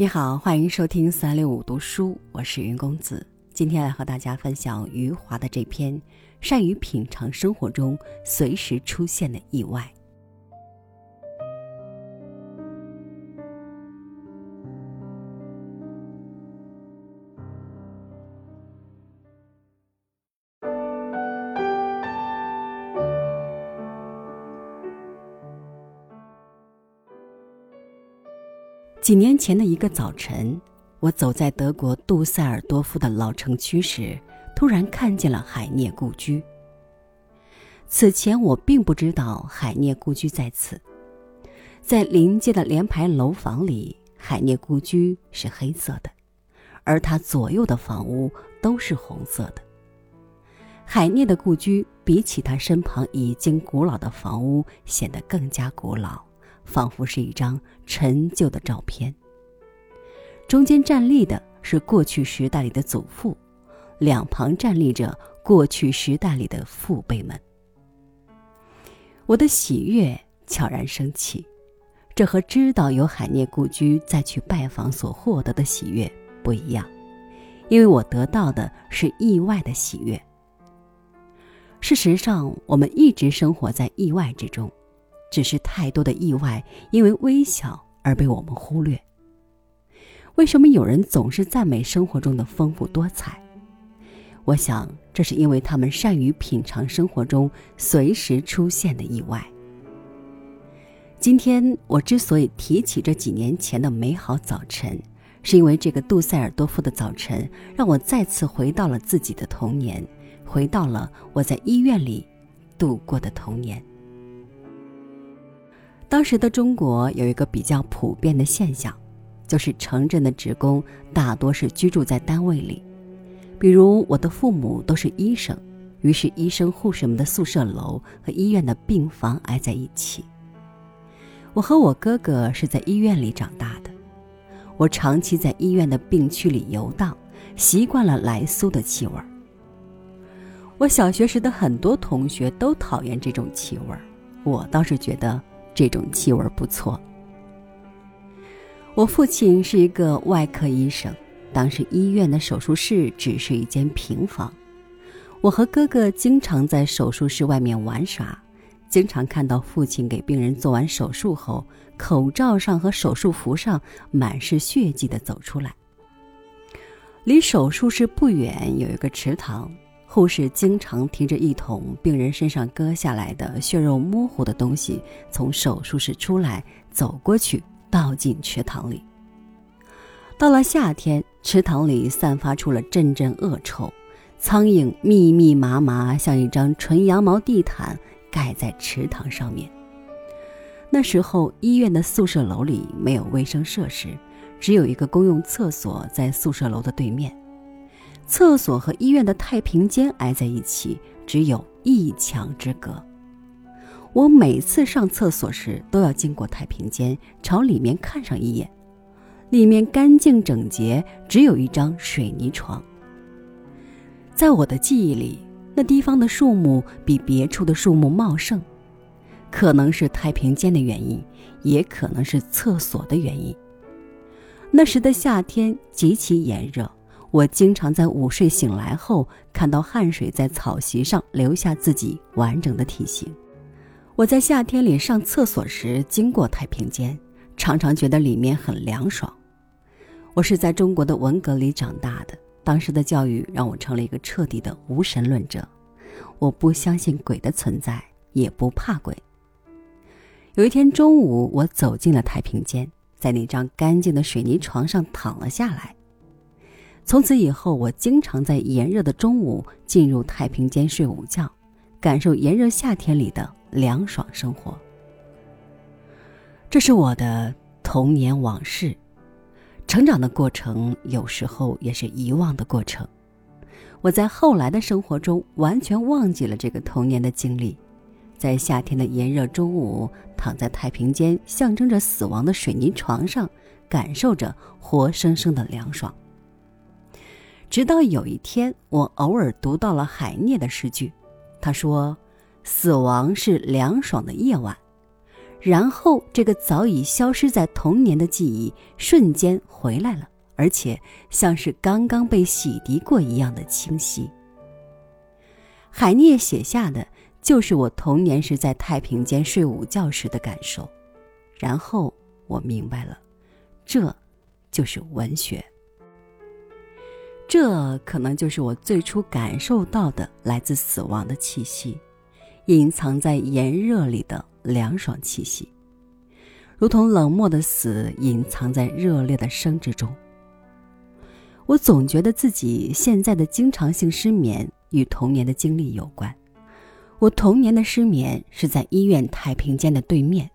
你好，欢迎收听三六五读书，我是云公子。今天来和大家分享余华的这篇《善于品尝生活中随时出现的意外》。几年前的一个早晨，我走在德国杜塞尔多夫的老城区时，突然看见了海涅故居。此前我并不知道海涅故居在此，在临街的连排楼房里，海涅故居是黑色的，而它左右的房屋都是红色的。海涅的故居比起他身旁已经古老的房屋显得更加古老。仿佛是一张陈旧的照片。中间站立的是过去时代里的祖父，两旁站立着过去时代里的父辈们。我的喜悦悄然升起，这和知道有海涅故居再去拜访所获得的喜悦不一样，因为我得到的是意外的喜悦。事实上，我们一直生活在意外之中。只是太多的意外，因为微小而被我们忽略。为什么有人总是赞美生活中的丰富多彩？我想，这是因为他们善于品尝生活中随时出现的意外。今天我之所以提起这几年前的美好早晨，是因为这个杜塞尔多夫的早晨让我再次回到了自己的童年，回到了我在医院里度过的童年。当时的中国有一个比较普遍的现象，就是城镇的职工大多是居住在单位里，比如我的父母都是医生，于是医生护士们的宿舍楼和医院的病房挨在一起。我和我哥哥是在医院里长大的，我长期在医院的病区里游荡，习惯了来苏的气味儿。我小学时的很多同学都讨厌这种气味儿，我倒是觉得。这种气味不错。我父亲是一个外科医生，当时医院的手术室只是一间平房。我和哥哥经常在手术室外面玩耍，经常看到父亲给病人做完手术后，口罩上和手术服上满是血迹的走出来。离手术室不远有一个池塘。护士经常提着一桶病人身上割下来的血肉模糊的东西，从手术室出来，走过去倒进池塘里。到了夏天，池塘里散发出了阵阵恶臭，苍蝇密密麻麻，像一张纯羊毛地毯盖在池塘上面。那时候，医院的宿舍楼里没有卫生设施，只有一个公用厕所在宿舍楼的对面。厕所和医院的太平间挨在一起，只有一墙之隔。我每次上厕所时都要经过太平间，朝里面看上一眼。里面干净整洁，只有一张水泥床。在我的记忆里，那地方的树木比别处的树木茂盛，可能是太平间的原因，也可能是厕所的原因。那时的夏天极其炎热。我经常在午睡醒来后，看到汗水在草席上留下自己完整的体型。我在夏天里上厕所时经过太平间，常常觉得里面很凉爽。我是在中国的文革里长大的，当时的教育让我成了一个彻底的无神论者。我不相信鬼的存在，也不怕鬼。有一天中午，我走进了太平间，在那张干净的水泥床上躺了下来。从此以后，我经常在炎热的中午进入太平间睡午觉，感受炎热夏天里的凉爽生活。这是我的童年往事，成长的过程有时候也是遗忘的过程。我在后来的生活中完全忘记了这个童年的经历，在夏天的炎热中午，躺在太平间象征着死亡的水泥床上，感受着活生生的凉爽。直到有一天，我偶尔读到了海涅的诗句，他说：“死亡是凉爽的夜晚，然后这个早已消失在童年的记忆瞬间回来了，而且像是刚刚被洗涤过一样的清晰。海涅写下的就是我童年时在太平间睡午觉时的感受，然后我明白了，这就是文学。这可能就是我最初感受到的来自死亡的气息，隐藏在炎热里的凉爽气息，如同冷漠的死隐藏在热烈的生之中。我总觉得自己现在的经常性失眠与童年的经历有关。我童年的失眠是在医院太平间的对面，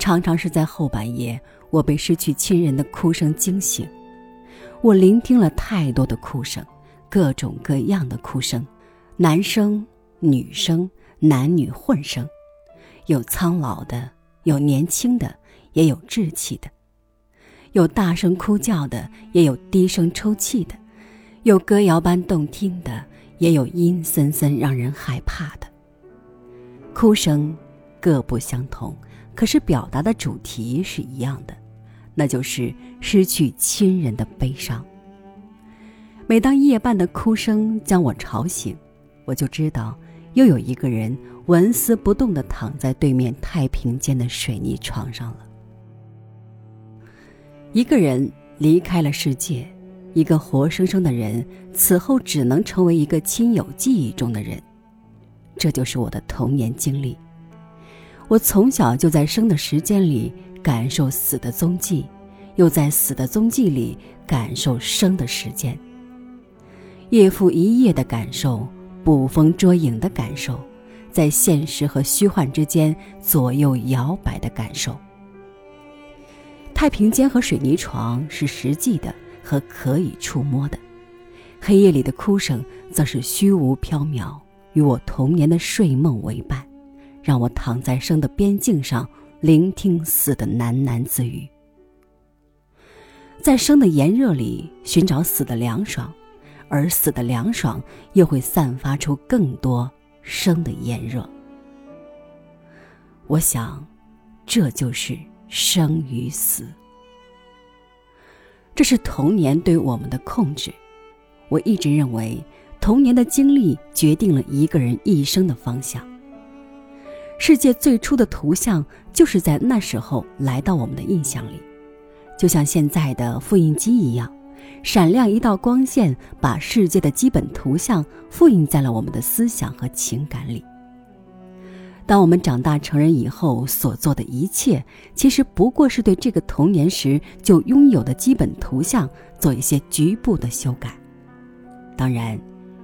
常常是在后半夜，我被失去亲人的哭声惊醒。我聆听了太多的哭声，各种各样的哭声，男声、女声、男女混声，有苍老的，有年轻的，也有稚气的；有大声哭叫的，也有低声抽泣的；有歌谣般动听的，也有阴森森让人害怕的。哭声各不相同，可是表达的主题是一样的。那就是失去亲人的悲伤。每当夜半的哭声将我吵醒，我就知道又有一个人纹丝不动地躺在对面太平间的水泥床上了。一个人离开了世界，一个活生生的人此后只能成为一个亲友记忆中的人。这就是我的童年经历。我从小就在生的时间里。感受死的踪迹，又在死的踪迹里感受生的时间。夜复一夜的感受，捕风捉影的感受，在现实和虚幻之间左右摇摆的感受。太平间和水泥床是实际的和可以触摸的，黑夜里的哭声则是虚无缥缈，与我童年的睡梦为伴，让我躺在生的边境上。聆听死的喃喃自语，在生的炎热里寻找死的凉爽，而死的凉爽又会散发出更多生的炎热。我想，这就是生与死。这是童年对我们的控制。我一直认为，童年的经历决定了一个人一生的方向。世界最初的图像就是在那时候来到我们的印象里，就像现在的复印机一样，闪亮一道光线，把世界的基本图像复印在了我们的思想和情感里。当我们长大成人以后所做的一切，其实不过是对这个童年时就拥有的基本图像做一些局部的修改。当然，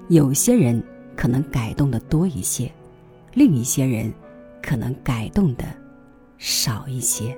有些人可能改动的多一些，另一些人。可能改动的少一些。